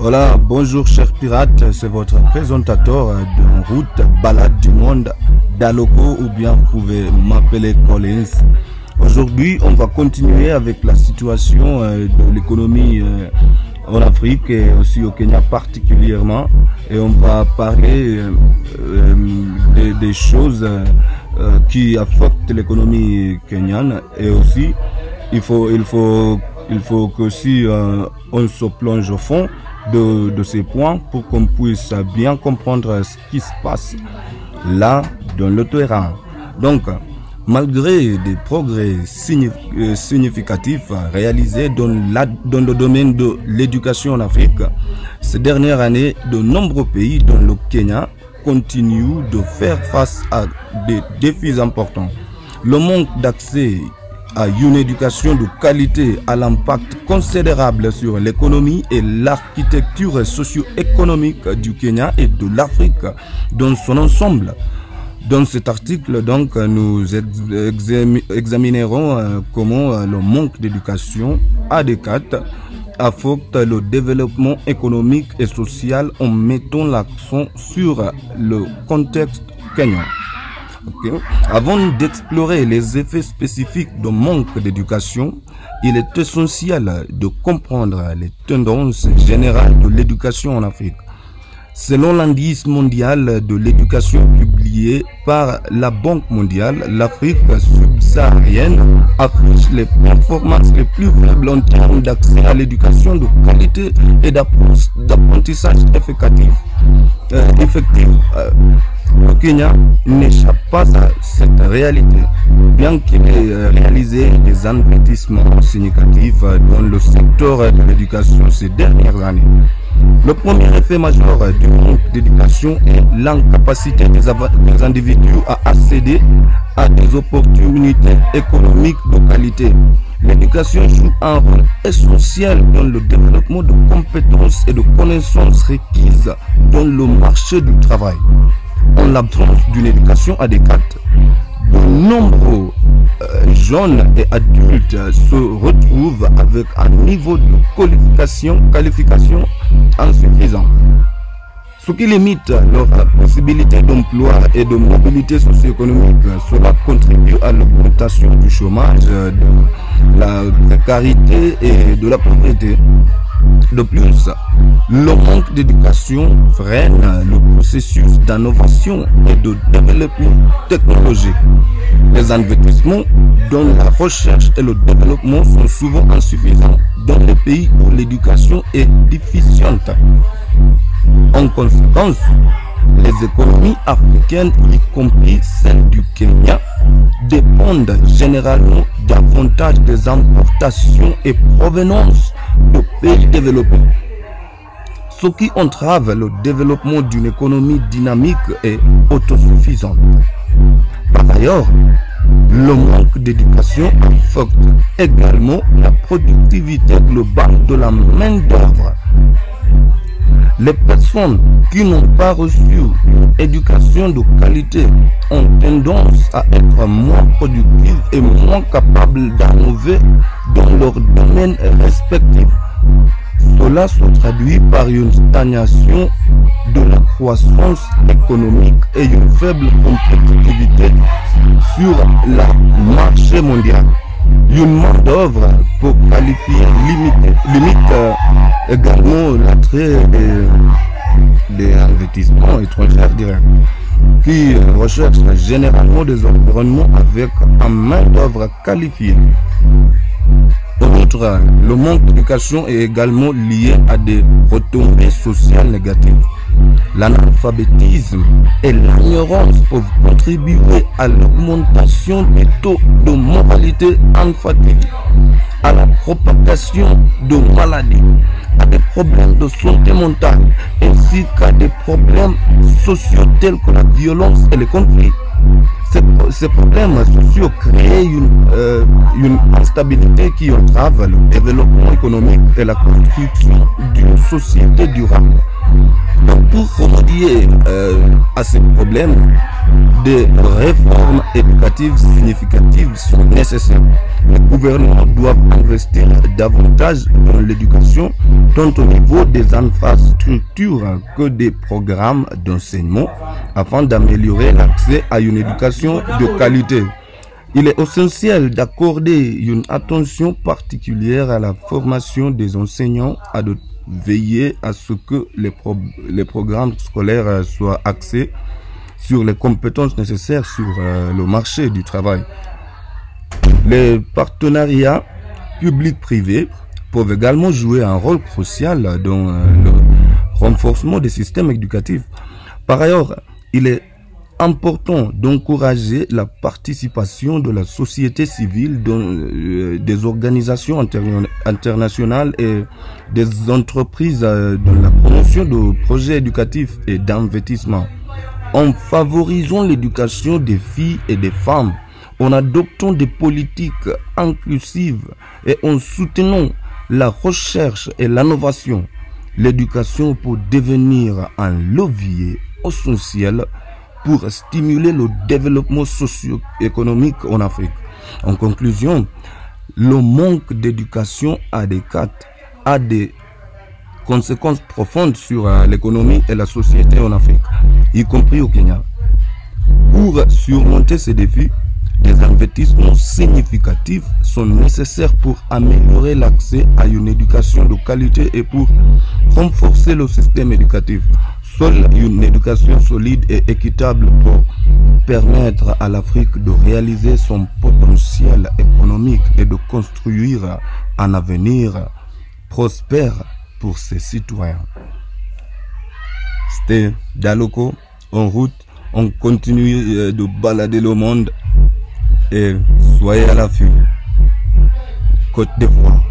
Voilà, bonjour chers pirates, c'est votre présentateur de route balade du monde d'Aloko ou bien vous pouvez m'appeler Collins. Aujourd'hui, on va continuer avec la situation euh, de l'économie euh, en Afrique et aussi au Kenya particulièrement. Et on va parler euh, des, choses qui affectent l'économie kenyane. Et aussi il faut il faut il faut on se plonge au fond de, ces points pour qu'on puisse bien comprendre ce qui se passe là dans le terrain. Donc, malgré des progrès significatifs réalisés dans, dans le domaine de l'éducation en Afrique, ces dernières années, de nombreux pays, dont le Kenya, continuent de faire face à des défis importants. Le manque d'accès à une éducation de qualité à l'impact considérable sur l'économie et l'architecture socio-économique du Kenya et de l'Afrique dans son ensemble. Dans cet article, donc, nous examinerons comment le manque d'éducation adéquate affecte le développement économique et social en mettant l'accent sur le contexte kenyan. Avant d'explorer les effets spécifiques du manque d'éducation, il est essentiel de comprendre les tendances générales de l'éducation en Afrique. Selon l'indice mondial de l'éducation publié par la Banque mondiale, l'Afrique subsaharienne affiche les performances les plus faibles en termes d'accès à l'éducation de qualité et d'apprentissage effectif. Euh. Euh, Kenya n'échappe pas à cette réalité, bien qu'il ait réalisé des investissements significatifs dans le secteur de l'éducation ces dernières années. Le premier effet majeur du manque d'éducation est l'incapacité des, des, individus à accéder à des opportunités économiques de qualité. L'éducation joue un rôle essentiel dans le développement de compétences et de connaissances requises dans le marché du travail. En l'absence d'une éducation adéquate, de nombreux euh, jeunes et adultes se retrouvent avec un niveau de qualification, qualification insuffisant. Ce qui limite leur possibilité d'emploi et de mobilité socio-économique, cela contribue à l'augmentation du chômage, de la précarité et de la pauvreté. De plus, le manque d'éducation freine le processus d'innovation et de développement technologique. Les investissements dans la recherche et le développement sont souvent insuffisants dans les pays où l'éducation est déficiente. En conséquence, les économies africaines, y compris celles du Kenya, dépendent généralement davantage des importations et provenances de pays développés. Ce qui entrave le développement d'une économie dynamique et autosuffisante. Par ailleurs, le manque d'éducation affecte également la productivité globale de la main-d'œuvre. Les personnes qui n'ont pas reçu une éducation de qualité ont tendance à être moins productives et moins capables d'innover dans leur domaine respectif. Cela se traduit par une stagnation de la croissance économique et une faible compétitivité sur le marché mondial. Une main-d'œuvre pour qualifier limite, limite euh, également l'attrait des, investissements étrangers qui recherchent généralement des environnements avec un main-d'œuvre qualifiée. Outre, le manque d'éducation est également lié à des retombées sociales négatives. L'analphabétisme et l'ignorance peuvent contribuer à l'augmentation des taux de mortalité infantile, à la propagation de maladies, à des problèmes de santé mentale, ainsi qu'à des problèmes sociaux tels que la violence et les conflits. Ces, problèmes sociaux créent une, euh, une instabilité qui entrave le développement économique et la construction d'une société durable. Donc pour remédier euh, à ces problèmes, des réformes éducatives significatives sont nécessaires. Les gouvernements doivent investir davantage dans l'éducation, tant au niveau des infrastructures que des programmes d'enseignement, afin d'améliorer l'accès à une éducation de qualité. Il est essentiel d'accorder une attention particulière à la formation des enseignants, à de veiller à ce que les, les programmes scolaires soient axés sur les compétences nécessaires sur euh, le marché du travail. Les partenariats publics-privés peuvent également jouer un rôle crucial dans euh, le renforcement des systèmes éducatifs. Par ailleurs, il est important d'encourager la participation de la société civile euh, des organisations internationales et des entreprises dans la promotion de projets éducatifs et d'investissement en favorisant l'éducation des filles et des femmes, en adoptant des politiques inclusives et en soutenant la recherche et l'innovation. L'éducation peut devenir un levier essentiel pour stimuler le développement socio-économique en Afrique. En conclusion, le manque d'éducation adéquate a des conséquences profondes sur euh, l'économie et la société en Afrique, y compris au Kenya. Pour surmonter ces défis, des investissements significatifs sont nécessaires pour améliorer l'accès à une éducation de qualité et pour renforcer le système éducatif. Seule une éducation solide et équitable pour permettre à l'Afrique de réaliser son potentiel économique et de construire un avenir prospère pour ses citoyens. C'était Daloko en route. On continue euh, de balader le monde et soyez à l'affût. Côte d'Ivoire.